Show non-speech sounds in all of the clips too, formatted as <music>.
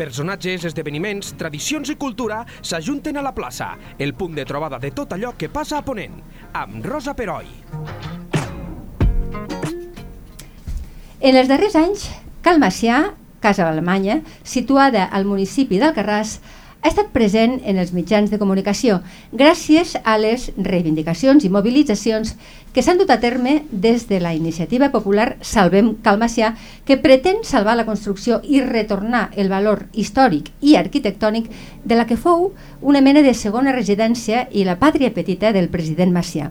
Personatges, esdeveniments, tradicions i cultura s'ajunten a la plaça, el punt de trobada de tot allò que passa a Ponent, amb Rosa Peroi. En els darrers anys, Cal Macià, casa alemanya, situada al municipi d'Alcarràs, ha estat present en els mitjans de comunicació gràcies a les reivindicacions i mobilitzacions que s'han dut a terme des de la iniciativa popular Salvem Calmacià, que pretén salvar la construcció i retornar el valor històric i arquitectònic de la que fou una mena de segona residència i la pàtria petita del president Macià.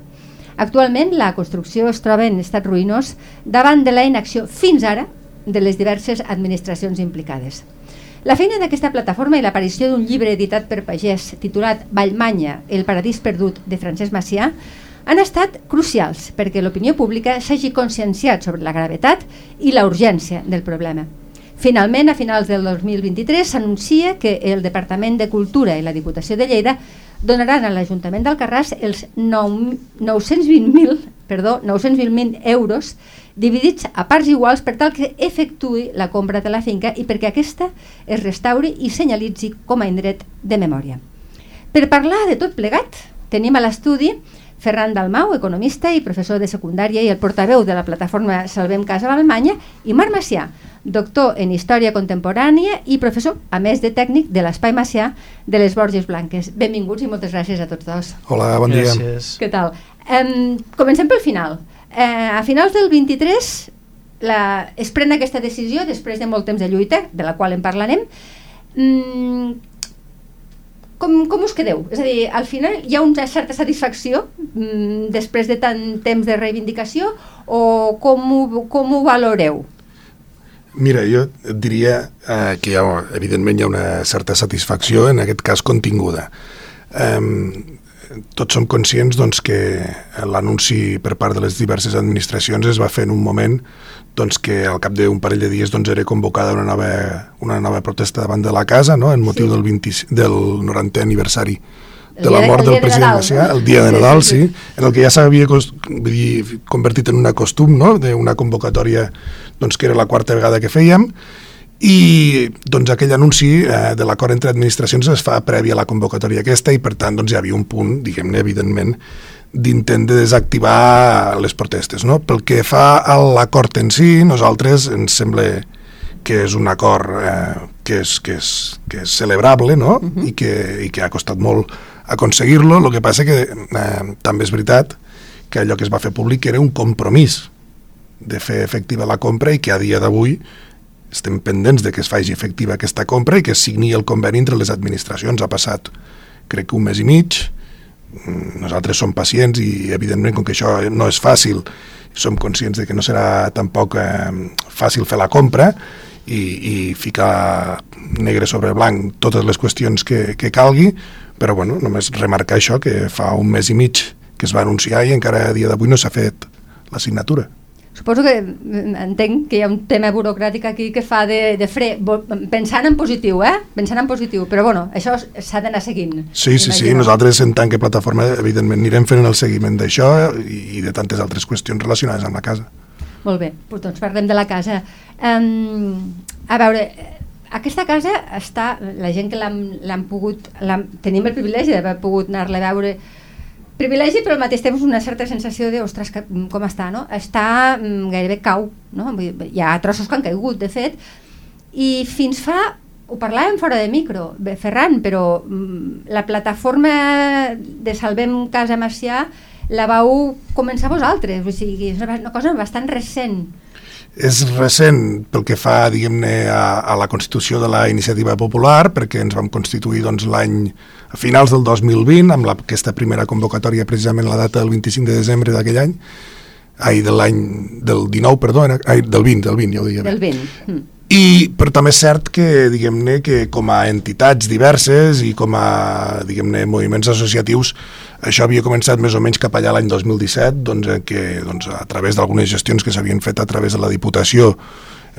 Actualment, la construcció es troba en estat ruïnós davant de la inacció fins ara de les diverses administracions implicades. La feina d'aquesta plataforma i l'aparició d'un llibre editat per Pagès titulat Vallmanya, el paradís perdut de Francesc Macià han estat crucials perquè l'opinió pública s'hagi conscienciat sobre la gravetat i la urgència del problema. Finalment, a finals del 2023, s'anuncia que el Departament de Cultura i la Diputació de Lleida donaran a l'Ajuntament d'Alcarràs els 920.000 perdó, 920.000 euros dividits a parts iguals per tal que efectuï la compra de la finca i perquè aquesta es restauri i senyalitzi com a indret de memòria. Per parlar de tot plegat, tenim a l'estudi Ferran Dalmau, economista i professor de secundària i el portaveu de la plataforma Salvem Casa d'Alemanya, i Marc Macià, doctor en Història Contemporània i professor, a més de tècnic, de l'Espai Macià de les Borges Blanques. Benvinguts i moltes gràcies a tots dos. Hola, bon dia. Gràcies. Què tal? Um, comencem pel final. Eh, a finals del 23 la, es pren aquesta decisió després de molt temps de lluita, de la qual en parlarem. Mm, com, com us quedeu? És a dir, al final hi ha una certa satisfacció mm, després de tant temps de reivindicació o com ho, com ho valoreu? Mira, jo et diria eh, que hi ha, evidentment hi ha una certa satisfacció, en aquest cas continguda. Eh, tots som conscients doncs, que l'anunci per part de les diverses administracions es va fer en un moment doncs, que al cap d'un parell de dies doncs, era convocada una nova, una nova protesta davant de la casa no? en motiu sí. del, 20, del 90è aniversari de la mort del president Macià, el dia de Nadal, sí, sí, en el que ja s'havia convertit en una costum, no?, d'una convocatòria doncs, que era la quarta vegada que fèiem, i doncs, aquell anunci eh, de l'acord entre administracions es fa prèvia a la convocatòria aquesta i per tant doncs, hi havia un punt, diguem-ne, evidentment, d'intent de desactivar les protestes. No? Pel que fa a l'acord en si, nosaltres ens sembla que és un acord eh, que, és, que, és, que és celebrable no? Uh -huh. I, que, i que ha costat molt aconseguir-lo. El que passa que eh, també és veritat que allò que es va fer públic era un compromís de fer efectiva la compra i que a dia d'avui estem pendents de que es faci efectiva aquesta compra i que es signi el conveni entre les administracions. Ha passat, crec que un mes i mig, mm, nosaltres som pacients i evidentment com que això no és fàcil som conscients de que no serà tampoc eh, fàcil fer la compra i, i ficar negre sobre blanc totes les qüestions que, que calgui, però bueno, només remarcar això, que fa un mes i mig que es va anunciar i encara a dia d'avui no s'ha fet la signatura. Suposo que mm, entenc que hi ha un tema burocràtic aquí que fa de, de fre, pensant en positiu, eh? Pensant en positiu, però bueno, això s'ha d'anar seguint. Sí, sí, sí, nosaltres en tant que plataforma evidentment anirem fent el seguiment d'això i de tantes altres qüestions relacionades amb la casa. Molt bé, doncs parlem de la casa. Um, a veure, aquesta casa està, la gent que l'han pogut, tenim el privilegi d'haver pogut anar-la a veure privilegi però al mateix temps una certa sensació de ostres, com està, no? Està mm, gairebé cau, no? Hi ha trossos que han caigut, de fet, i fins fa ho parlàvem fora de micro, bé, Ferran, però mm, la plataforma de Salvem Casa Macià la vau començar vosaltres, o sigui, és una cosa bastant recent és recent pel que fa, diguem-ne, a, a la constitució de la iniciativa popular, perquè ens vam constituir doncs, l'any a finals del 2020, amb la, aquesta primera convocatòria precisament la data del 25 de desembre d'aquell any, ai, de l'any del 19, perdó, era, ai, del 20, del 20, ja ho deia. Del 20. Mm. I, però també és cert que, diguem-ne, que com a entitats diverses i com a, diguem-ne, moviments associatius, això havia començat més o menys cap allà l'any 2017, doncs, en què, doncs, a través d'algunes gestions que s'havien fet a través de la Diputació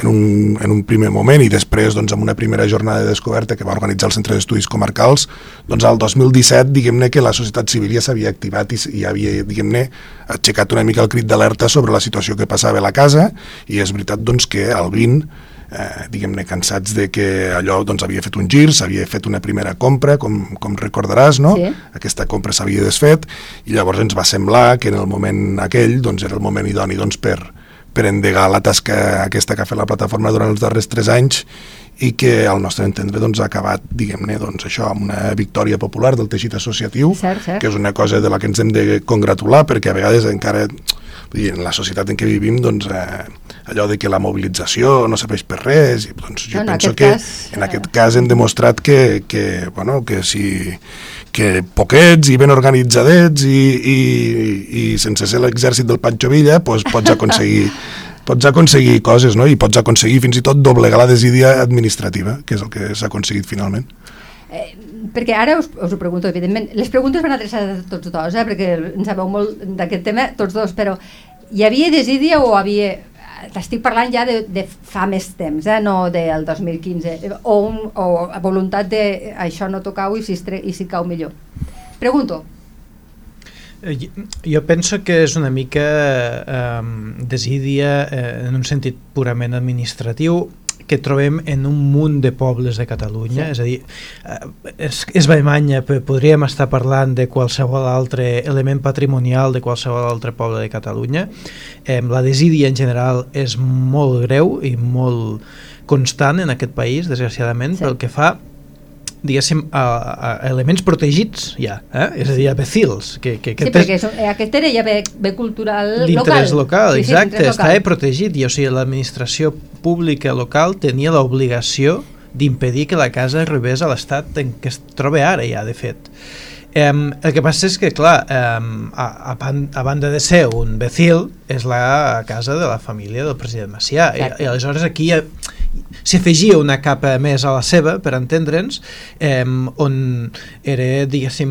en un, en un primer moment i després doncs, amb una primera jornada de descoberta que va organitzar el Centre d'Estudis Comarcals, doncs al 2017 diguem-ne que la societat civil ja s'havia activat i, i havia diguem-ne aixecat una mica el crit d'alerta sobre la situació que passava a la casa i és veritat doncs, que al 20 eh, diguem-ne, cansats de que allò doncs, havia fet un gir, s'havia fet una primera compra, com, com recordaràs, no? Sí. Aquesta compra s'havia desfet, i llavors ens va semblar que en el moment aquell doncs, era el moment idoni doncs, per, per endegar la tasca aquesta que ha fet la plataforma durant els darrers tres anys i que al nostre entendre doncs, ha acabat diguem-ne doncs, això amb una victòria popular del teixit associatiu Cert, cert. que és una cosa de la que ens hem de congratular perquè a vegades encara vull dir, en la societat en què vivim doncs, eh, allò de que la mobilització no serveix per res i, doncs, jo No, en penso que cas, en eh, aquest cas hem demostrat que, que, bueno, que si que poquets i ben organitzadets i, i, i sense ser l'exèrcit del Pancho Villa pues, pots aconseguir <laughs> pots aconseguir coses, no? I pots aconseguir fins i tot doblegar la desídia administrativa, que és el que s'ha aconseguit finalment. Eh, perquè ara us, us ho pregunto, evidentment, les preguntes van adreçades a tots dos, eh, perquè en sabeu molt d'aquest tema, tots dos, però hi havia desídia o havia... T'estic parlant ja de, de fa més temps, eh, no del 2015, o, un, o voluntat de això no tocau i si, es tre- i si cau millor. Pregunto. Eh, Jo penso que és una mica eh, desídia eh, en un sentit purament administratiu que trobem en un munt de pobles de Catalunya, Sí. és a dir, eh, és, és Baimanya, però podríem estar parlant de qualsevol altre element patrimonial de qualsevol altre poble de Catalunya. Eh, la desídia en general és molt greu i molt constant en aquest país, desgraciadament, Sí. pel que fa diguéssim, a, a elements protegits ja, eh? és a dir, a becils que, que, que Sí, perquè és, eh, aquest era ja bé, bé cultural local. d'interès local, Sí, sí, exacte, d'interès estava local. protegit i o sigui, l'administració pública local tenia l'obligació d'impedir que la casa arribés a l'estat en què es troba ara ja, de fet. Um, el que passa és que, clar, um, a, a, ban- a banda de ser un becil, és la casa de la família del president Macià. I, Exacte. I aleshores aquí hi ha- s'hi afegia una capa més a la seva, per entendre'ns, eh, on era, diguéssim,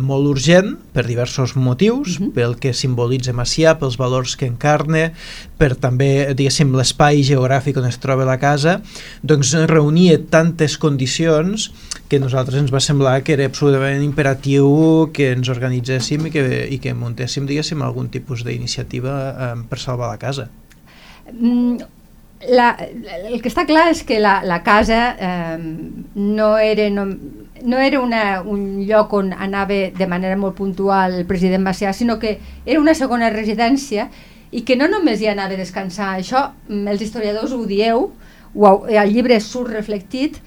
molt urgent per diversos motius, Mhm. pel que simbolitza Macià, pels valors que encarna, per també, diguéssim, l'espai geogràfic on es troba la casa, doncs reunia tantes condicions que a nosaltres ens va semblar que era absolutament imperatiu que ens organitzéssim i que, i que muntéssim, diguéssim, algun tipus d'iniciativa eh, per salvar la casa. Mm, la, el que està clar és que la, la casa eh, no era, no, no era una, un lloc on anava de manera molt puntual el president Macià, sinó que era una segona residència i que no només hi anava a descansar. Això mm, els historiadors ho dieu, ho, el llibre surt reflectit,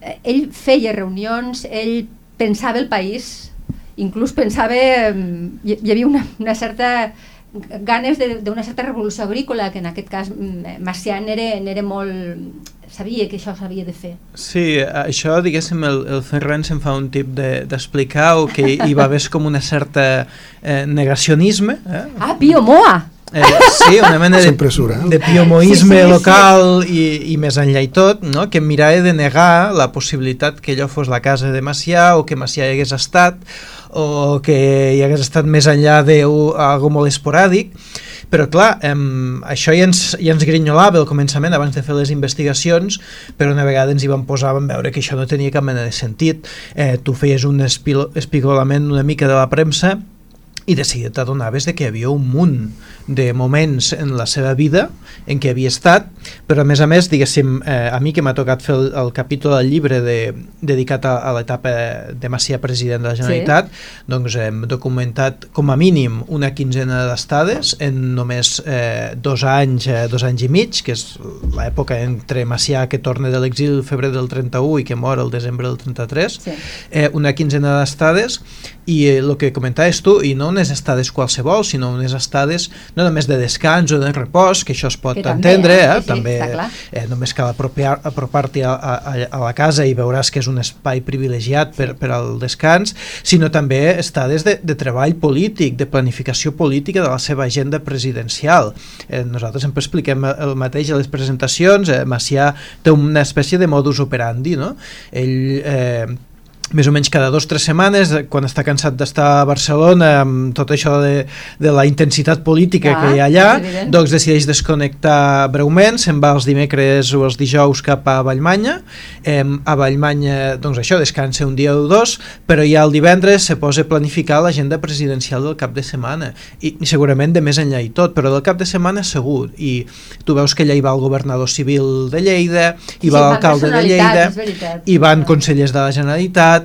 eh, ell feia reunions, ell pensava el país, inclús pensava, eh, hi, hi havia una, una certa ganes de- d'una certa revolució agrícola, que en aquest cas mm, Macià n'era molt... sabia que això s'havia de fer. Sí, això, diguéssim, el, el Ferran se'n fa un tip de- d'explicar de, o que hi va haver com una certa eh, negacionisme. Eh? Ah, Pio Moa! Eh, sí, una mena de, eh? de piomoisme Sí, sí, sí. local i, i més enllà i tot, no? que mirava de negar la possibilitat que allò fos la casa de Macià o que Macià hi hagués estat o que hi hagués estat més enllà d'algú molt esporàdic però clar, em, això ja ens, ja ens grinyolava al començament abans de fer les investigacions, però una vegada ens hi vam posar, vam veure que això no tenia cap mena de sentit. Eh, tu feies un espigolament una mica de la premsa i de seguida t'adonaves de que hi havia un munt de moments en la seva vida en què havia estat, però a més a més, diguéssim, eh, a mi que m'ha tocat fer el, el capítol del llibre de, dedicat a, a l'etapa de Macià president de la Generalitat, sí. doncs hem documentat com a mínim una quinzena d'estades en només eh, dos anys, eh, dos anys i mig, que és l'època entre Macià que torna de l'exili el febrer del 31 i que mor el desembre del 33, Sí. eh, una quinzena d'estades i eh, el que comentaves tu, i no unes estades qualsevol, sinó unes estades no només de descans o de repòs, que això es pot Que també, entendre, eh? eh? Sí, també eh, només cal apropar-t'hi a, a, a la casa i veuràs que és un espai privilegiat per, per al descans, sinó també estades de, de treball polític, de planificació política de la seva agenda presidencial. Eh, nosaltres sempre expliquem el mateix a les presentacions, eh, Macià té una espècie de modus operandi, no? Ell... Eh, més o menys cada dos o tres setmanes, eh, quan està cansat d'estar a Barcelona amb tot això de, de la intensitat política Ah, que hi ha allà, doncs decideix desconnectar breument, se'n va els dimecres o els dijous cap a Vallmanya, eh, a Vallmanya, doncs això, descansa un dia o dos, però ja el divendres se posa a planificar l'agenda presidencial del cap de setmana, i, i segurament de més enllà i tot, però del cap de setmana segur, i tu veus que allà hi va el governador civil de Lleida, hi Sí, va van l'alcalde de Lleida, hi van consellers de la Generalitat,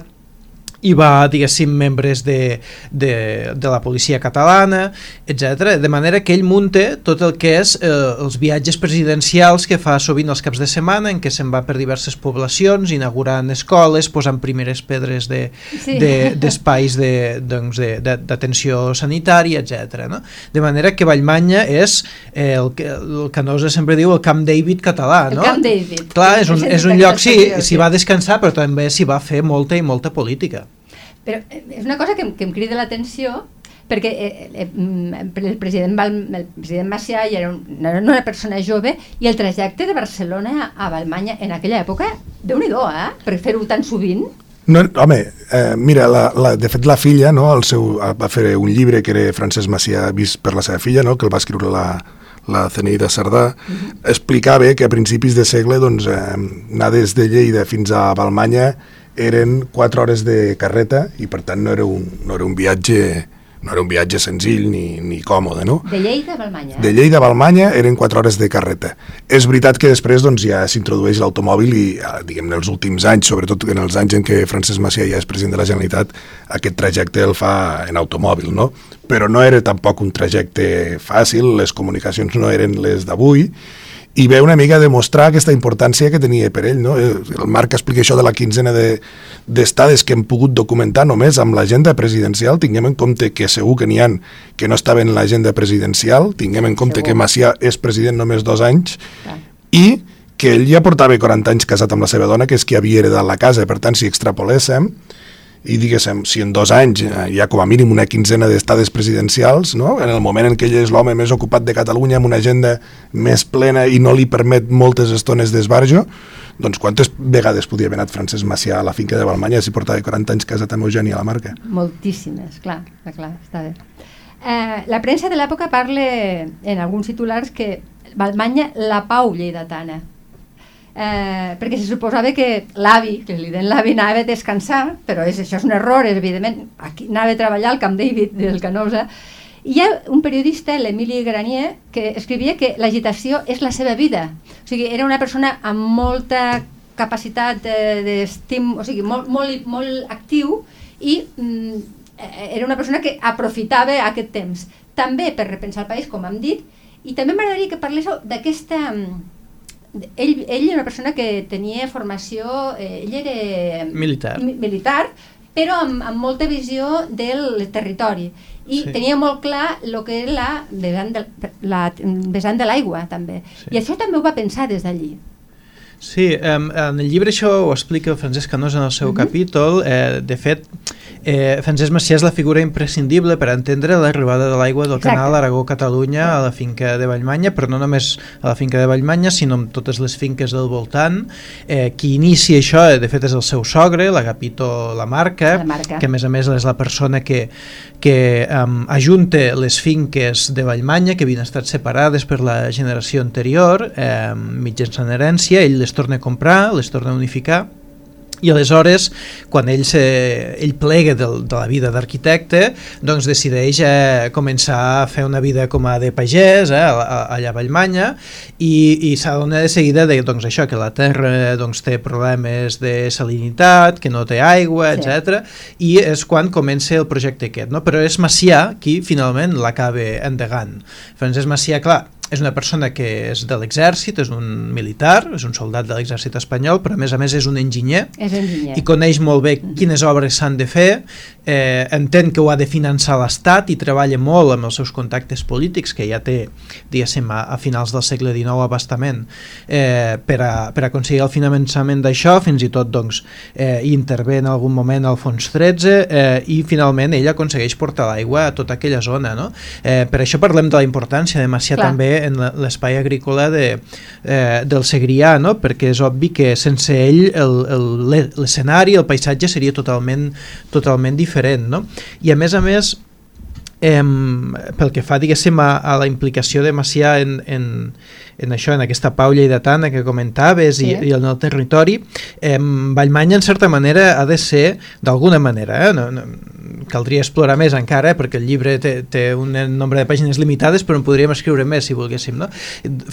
hi va, diguéssim, membres de, de, de la policia catalana, etc. De manera que ell munta tot el que és eh, els viatges presidencials que fa sovint els caps de setmana, en què se'n va per diverses poblacions, inaugurant escoles, posant primeres pedres d'espais Sí. de, de, doncs de, de, d'atenció sanitària, etc. No? De manera que Vallmanya és eh, el que el Canosa sempre diu el Camp David català. El no? Camp David. Clar, és un, és un lloc, sí, s'hi va descansar, però també s'hi va fer molta i molta política. Però eh, és una cosa que, que em crida l'atenció perquè eh, eh, mm, el president, Val, el president Macià ja era, un, era una persona jove i el trajecte de Barcelona a Valmanya en aquella època, déu nhi eh? per fer-ho tan sovint. No, home, eh, mira, la, la, de fet la filla, no, el seu, va fer un llibre que era Francesc Macià vist per la seva filla, no, que el va escriure la, la CNI de Cerdà, explicava que a principis de segle doncs, eh, anar des de Lleida fins a Balmanya eren 4 hores de carreta i per tant no era un, no era un viatge no era un viatge senzill ni, ni còmode, no? De Lleida a Valmanya. De Lleida a Balmanya eren 4 hores de carreta. És veritat que després doncs, ja s'introdueix l'automòbil i, eh, diguem-ne, els últims anys, sobretot en els anys en què Francesc Macià ja és president de la Generalitat, aquest trajecte el fa en automòbil, no? Però no era tampoc un trajecte fàcil, les comunicacions no eren les d'avui, i ve una mica a demostrar aquesta importància que tenia per ell. No? Eh, El Marc explica això de la quinzena de- d'estades que hem pogut documentar només amb l'agenda presidencial. Tinguem en compte que segur que n'hi ha que no estaven en l'agenda presidencial, tinguem en compte Segur. que Macià és president només dos anys, Clar. i que ell ja portava 40 anys casat amb la seva dona, que és qui havia heredat la casa. Per tant, si extrapoléssim, i diguéssim, si en dos anys eh, hi ha com a mínim una quinzena d'estades presidencials, no? en el moment en què ell és l'home més ocupat de Catalunya amb una agenda més plena i no li permet moltes estones d'esbarjo, doncs quantes vegades podia haver anat Francesc Macià a la finca de Balmanya si portava 40 anys casat amb Eugènia la Marca? Moltíssimes, clar, clar, està bé. Eh, la premsa de l'època parla en alguns titulars que Valmanya la pau lleidatana. Eh, perquè se suposava que l'avi, que li den l'avi, anava a descansar, però és, això és un error, evidentment, aquí anava a treballar al Camp David del Canosa, hi ha un periodista, l'Emili Granier, que escrivia que l'agitació és la seva vida. O sigui, era una persona amb molta capacitat eh, d'estim, o sigui, molt, molt, molt actiu i mm, eh, era una persona que aprofitava aquest temps. També per repensar el país, com hem dit, i també m'agradaria que parléssiu d'aquesta... Ell, ell era una persona que tenia formació, eh, ell era Militar. mi- militar, però amb, amb molta visió del territori i Sí. tenia molt clar el que era la vessant de, la vessant de l'aigua també Sí. i això també ho va pensar des d'allí Sí, en el llibre això ho explica Francesc Canós en el seu uh Mhm. -huh. capítol. Eh, de fet, eh, Francesc Macià és la figura imprescindible per entendre l'arribada de l'aigua del Exacte. canal Aragó-Catalunya a la finca de Vallmanya, però no només a la finca de Vallmanya, sinó en totes les finques del voltant. Eh, qui inicia això, eh, de fet, és el seu sogre, l'Agapito Lamarca, La Marca. que a més a més és la persona que, que um, ajunta les finques de Vallmanya que havien estat separades per la generació anterior eh, mitjançant herència, ell les torna a comprar, les torna a unificar i aleshores quan ell, se, ell plega del, de la vida d'arquitecte doncs decideix eh, començar a fer una vida com a de pagès eh, allà a Vallmanya i, i s'adona de seguida de, doncs, això que la terra doncs, té problemes de salinitat que no té aigua, Sí. etc. i és quan comença el projecte aquest no? però és Macià qui finalment l'acaba endegant Francesc Macià, clar, és una persona que és de l'exèrcit, és un militar, és un soldat de l'exèrcit espanyol, però a més a més és un enginyer és enginyer i coneix molt bé quines obres s'han de fer, eh, entén que ho ha de finançar l'Estat i treballa molt amb els seus contactes polítics, que ja té, diguéssim, a, a finals del segle XIX abastament, eh, per, a, per aconseguir el finançament d'això, fins i tot doncs, eh, intervé en algun moment al fons 13 eh, i finalment ell aconsegueix portar l'aigua a tota aquella zona. No? Eh, per això parlem de la importància de Macià Clar. també en l'espai agrícola de, eh, del Segrià, no? perquè és obvi que sense ell l'escenari, el, el paisatge seria totalment, totalment diferent. No? I a més a més, eh, pel que fa diguéssim a, a la implicació de Macià en, en, en això, en aquesta pau lleidatana que comentaves sí. i, i en el territori, eh, Vallmanya en certa manera ha de ser, d'alguna manera, eh, no, no, caldria explorar més encara, eh, perquè el llibre té, té un nombre de pàgines limitades, però en podríem escriure més si volguéssim, no?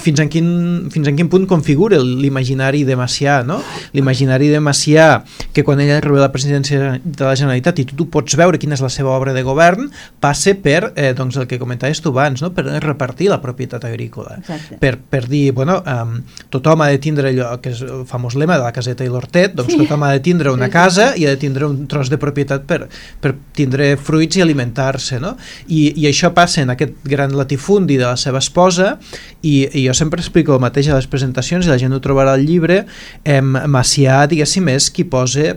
Fins en quin, fins en quin punt configura l'imaginari de Macià, no? L'imaginari de Macià, que quan ella arriba a la presidència de la Generalitat i tu, tu pots veure quina és la seva obra de govern, passe per, eh, doncs, el que comentaves tu abans, no? per repartir la propietat agrícola, Exacte. per, per dir, bueno, um, tothom ha de tindre allò que és el famós lema de la caseta i l'hortet, doncs sí. tothom ha de tindre una casa i ha de tindre un tros de propietat per, per tindre fruits i alimentar-se, no? I, I això passa en aquest gran latifundi de la seva esposa i, i jo sempre explico el mateix a les presentacions i la gent ho trobarà al llibre, eh, Macià, diguéssim, és qui posa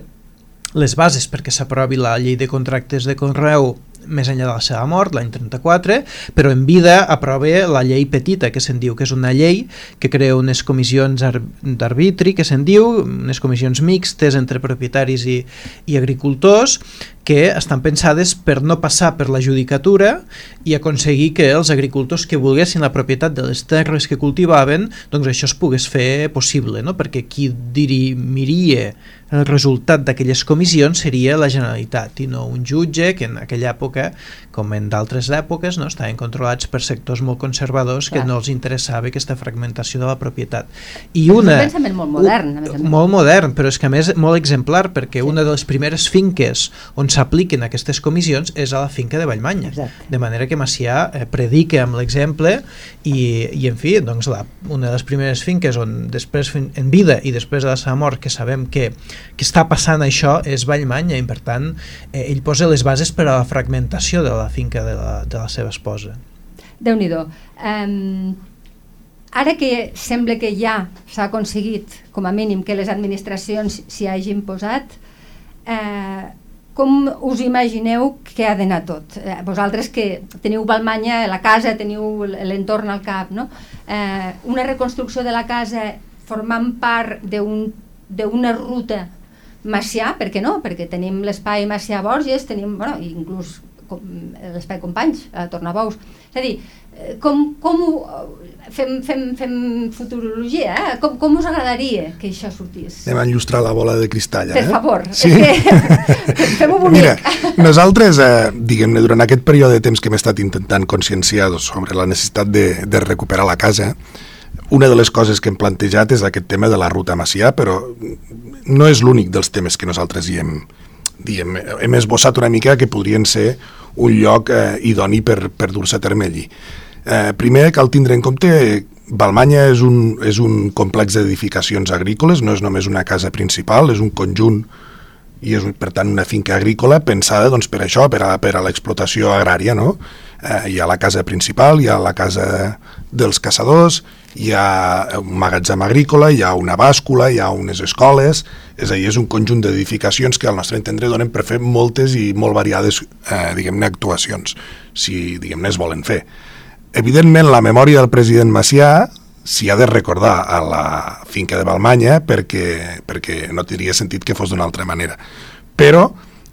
les bases perquè s'aprovi la llei de contractes de Conreu més enllà de la seva mort, l'any 34, però en vida aprova la llei petita, que se'n diu, que és una llei que crea unes comissions d'arbitri, que se'n diu, unes comissions mixtes entre propietaris i, i agricultors, que estan pensades per no passar per la judicatura i aconseguir que els agricultors que volguessin la propietat de les terres que cultivaven, doncs això es pogués fer possible, no? perquè qui dirimiria el resultat d'aquelles comissions seria la Generalitat i no un jutge que en aquella època, com en d'altres èpoques, no, estaven controlats per sectors molt conservadors Clar. que no els interessava aquesta fragmentació de la propietat. I una, és un pensament molt modern. Més. Molt modern, però és que a més molt exemplar perquè sí. una de les primeres finques on s'apliquen aquestes comissions és a la finca de Vallmanya. Exacte. De manera que Macià eh, predica amb l'exemple i, i en fi, doncs la, una de les primeres finques on després en vida i després de la seva mort que sabem que que està passant això és Vallmanya i per tant eh, ell posa les bases per a la fragmentació de la finca de la, de la seva esposa. déu nhi um, Ara que sembla que ja s'ha aconseguit, com a mínim, que les administracions s'hi hagin posat, eh, com us imagineu que ha d'anar tot? Eh, vosaltres que teniu Balmanya, la casa, teniu l'entorn al cap, no? Eh, una reconstrucció de la casa formant part d'una ruta Macià, per què no? Perquè tenim l'espai Macià Borges, tenim, bueno, inclús l'espai Companys, a Tornabous. És a dir, eh, com, com ho, fem, fem, fem futurologia, eh? com, com us agradaria que això sortís? Anem a enllustrar la bola de cristall, eh? Per favor, sí? és que <laughs> fem-ho bonic. Mira, nosaltres, eh, diguem-ne, durant aquest període de temps que hem estat intentant conscienciar sobre la necessitat de, de recuperar la casa, una de les coses que hem plantejat és aquest tema de la ruta Macià, però no és l'únic dels temes que nosaltres hi hem, diem, hem esbossat una mica que podrien ser un lloc eh, idoni per, per dur-se a terme allí. Eh, primer cal tindre en compte Balmanya és un, és un complex d'edificacions agrícoles, no és només una casa principal, és un conjunt i és per tant una finca agrícola pensada doncs, per això, per a, per a l'explotació agrària. No? Eh, hi ha la casa principal, hi ha la casa dels caçadors, hi ha un magatzem agrícola, hi ha una bàscula, hi ha unes escoles, és a dir, és un conjunt d'edificacions que al nostre entendre donen per fer moltes i molt variades eh, diguem-ne actuacions, si diguem-ne es volen fer. Evidentment, la memòria del president Macià s'hi ha de recordar a la finca de Balmanya perquè, perquè no tindria sentit que fos d'una altra manera. Però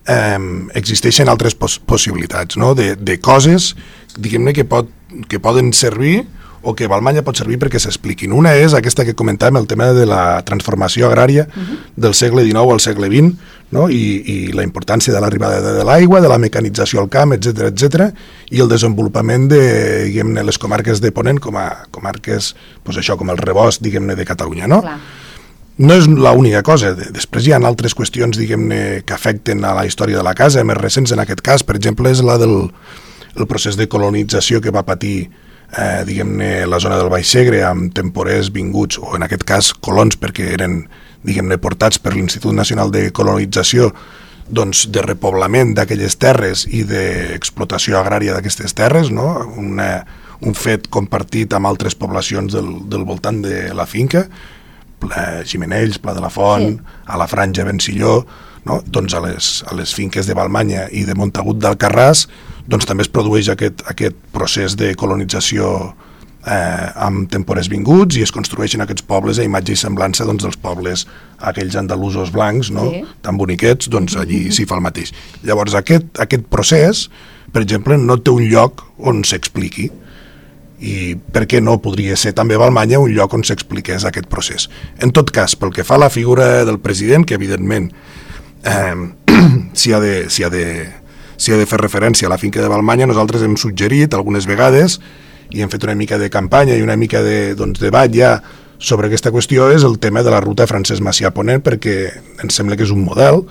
eh, existeixen altres pos possibilitats no? de, de coses diguem-ne que, pot, que poden servir o que Balmanya pot servir perquè s'expliquin. Una és aquesta que comentàvem, el tema de la transformació agrària uh -huh. del segle XIX al segle XX, no? I, i la importància de l'arribada de, de l'aigua, de la mecanització al camp, etc etc i el desenvolupament de diguem-ne les comarques de Ponent com a comarques, pues això, com el rebost, diguem-ne, de Catalunya, no? Clar. No és l'única cosa, després hi ha altres qüestions, diguem-ne, que afecten a la història de la casa, més recents en aquest cas, per exemple, és la del el procés de colonització que va patir eh, diguem-ne, la zona del Baix Segre amb temporers vinguts, o en aquest cas colons perquè eren, diguem-ne, portats per l'Institut Nacional de Colonització doncs, de repoblament d'aquelles terres i d'explotació agrària d'aquestes terres, no? Una, un fet compartit amb altres poblacions del, del voltant de la finca, Pla Ximenells, Pla de la Font, sí. a la Franja Vencilló, no? doncs a les, a les finques de Balmanya i de Montagut d'Alcarràs doncs també es produeix aquest, aquest procés de colonització eh, amb tempores vinguts i es construeixen aquests pobles a imatge i semblança doncs, dels pobles aquells andalusos blancs, no? Sí. tan boniquets, doncs allí s'hi fa el mateix. Llavors aquest, aquest procés, per exemple, no té un lloc on s'expliqui i per què no podria ser també Balmanya un lloc on s'expliqués aquest procés. En tot cas, pel que fa a la figura del president, que evidentment eh, <clears throat> s'hi ha, de, s'hi ha, de, s'hi ha de fer referència a la finca de Balmanya, nosaltres hem suggerit algunes vegades i hem fet una mica de campanya i una mica de doncs, debat ja sobre aquesta qüestió és el tema de la ruta Francesc Macià Ponent perquè ens sembla que és un model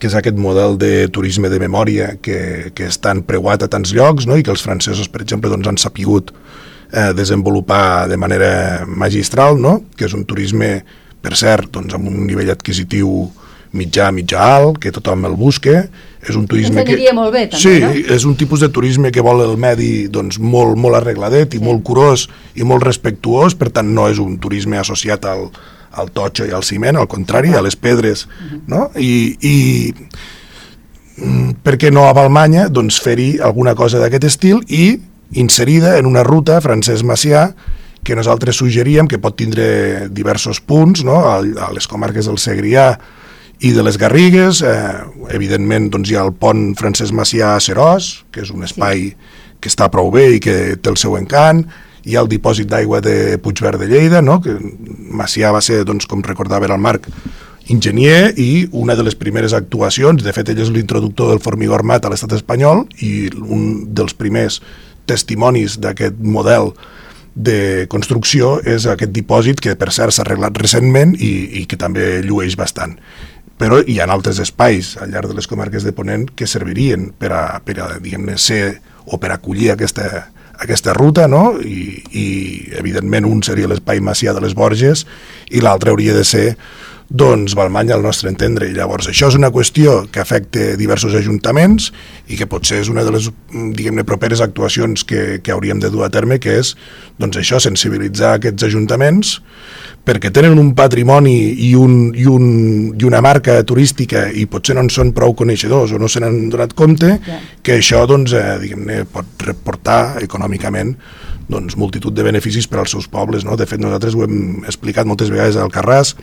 que és aquest model de turisme de memòria que, que és tan preuat a tants llocs no? i que els francesos, per exemple, doncs, han sapigut eh, desenvolupar de manera magistral, no? que és un turisme, per cert, doncs, amb un nivell adquisitiu mitjà, mitjà alt, que tothom el busca, és un turisme que... molt bé, també, sí, no? és un tipus de turisme que vol el medi doncs, molt, molt arregladet i molt curós i molt respectuós, per tant no és un turisme associat al, al totxo i al ciment, al contrari, a les pedres, no? I, i mm, per què no a Balmanya doncs, fer-hi alguna cosa d'aquest estil i inserida en una ruta Francesc Macià que nosaltres suggeríem que pot tindre diversos punts no? a, a les comarques del Segrià i de les Garrigues, eh, evidentment doncs, hi ha el pont Francesc Macià a Serós, que és un espai que està prou bé i que té el seu encant, hi ha el dipòsit d'aigua de Puigverd de Lleida, no? que Macià va ser, doncs, com recordava el Marc, enginyer i una de les primeres actuacions, de fet ell és l'introductor del formigó armat a l'estat espanyol i un dels primers testimonis d'aquest model de construcció és aquest dipòsit que per cert s'ha arreglat recentment i, i que també llueix bastant però hi ha altres espais al llarg de les comarques de Ponent que servirien per a, per a diguem-ne, ser o per acollir aquesta, aquesta ruta, no? I, i evidentment un seria l'espai Macià de les Borges i l'altre hauria de ser doncs Balmanya al nostre entendre. I llavors això és una qüestió que afecta diversos ajuntaments i que potser és una de les diguem-ne properes actuacions que, que hauríem de dur a terme, que és doncs això, sensibilitzar aquests ajuntaments perquè tenen un patrimoni i, un, i, un, i una marca turística i potser no en són prou coneixedors o no se n'han donat compte, Ja. que això doncs, eh, diguem-ne pot reportar econòmicament doncs, multitud de beneficis per als seus pobles. No? De fet, nosaltres ho hem explicat moltes vegades al Carràs,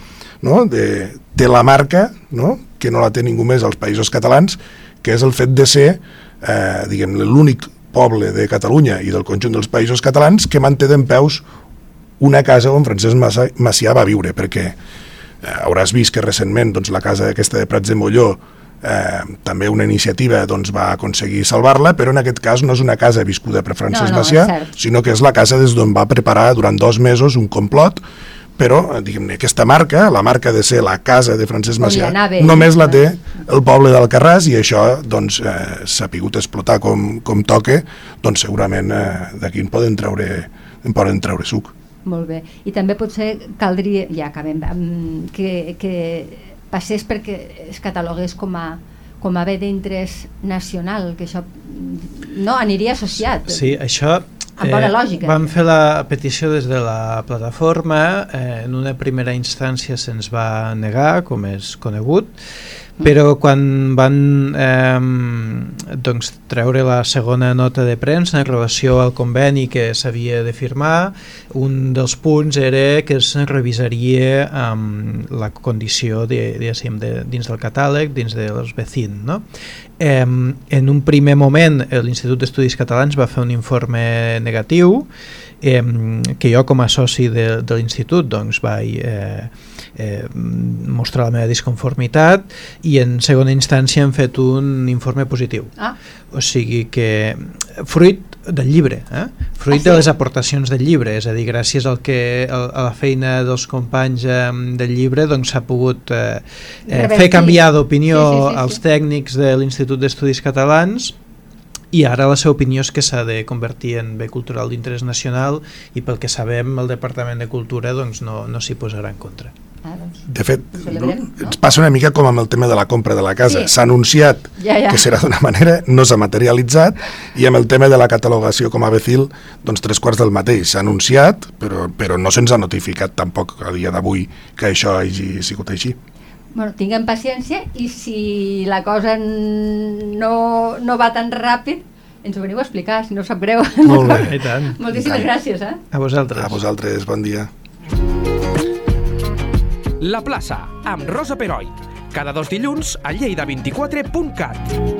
no? de, té la marca, no? que no la té ningú més als països catalans, que és el fet de ser eh, diguem l'únic poble de Catalunya i del conjunt dels països catalans que manté d'en peus una casa on Francesc Macià, va viure, perquè eh, hauràs vist que recentment doncs, la casa aquesta de Prats de Molló eh, també una iniciativa doncs, va aconseguir salvar-la, però en aquest cas no és una casa viscuda per Francesc No, no, Macià, sinó que és la casa des d'on va preparar durant dos mesos un complot però, eh, diguem-ne, aquesta marca, la marca de ser la casa de Francesc Macià, anava, només la té el poble d'Alcarràs i això doncs, eh, s'ha pogut explotar com, com toque, doncs segurament eh, d'aquí en poden treure, en poden treure suc. Molt bé. I també potser caldria, ja acabem, mm, que, que passés perquè es catalogués com a, com a bé d'interès nacional, que això no aniria associat. Sí, això... Amb bona lògica. Vam fer la petició des de la plataforma, eh, en una primera instància se'ns va negar, com és conegut, però quan van eh, doncs, treure la segona nota de premsa en relació al conveni que s'havia de firmar, un dels punts era que es revisaria um, la condició de, de, de, dins del catàleg, dins dels vecins. No? Eh, en un primer moment l'Institut d'Estudis Catalans va fer un informe negatiu eh, que jo com a soci de, de l'institut doncs, vaig eh, eh, mostrar la meva disconformitat i en segona instància hem fet un informe positiu. Ah, O sigui que fruit del llibre, eh? fruit Ah, sí? de les aportacions del llibre, és a dir, gràcies al que, a, la feina dels companys eh, del llibre doncs s'ha pogut eh, eh, fer canviar d'opinió Sí, sí, sí, sí. als tècnics de l'Institut d'Estudis Catalans i ara la seva opinió és que s'ha de convertir en bé cultural d'interès nacional i pel que sabem el Departament de Cultura doncs, no, no s'hi posarà en contra. ah doncs. De fet, ens passa una mica com amb el tema de la compra de la casa. Sí. S'ha anunciat Ja, ja. que serà d'una manera, no s'ha materialitzat, i amb el tema de la catalogació com a becil, doncs tres quarts del mateix. S'ha anunciat, però, però no se'ns ha notificat tampoc a dia d'avui que això hagi sigut així. Bueno, tinguem paciència i si la cosa no, no va tan ràpid, ens ho veniu a explicar, si no sap greu. Molt bé. I tant. Moltíssimes gràcies, eh? A vosaltres. A vosaltres, bon dia. La plaça, amb Rosa Peroi. Cada dos dilluns a lleida24.cat.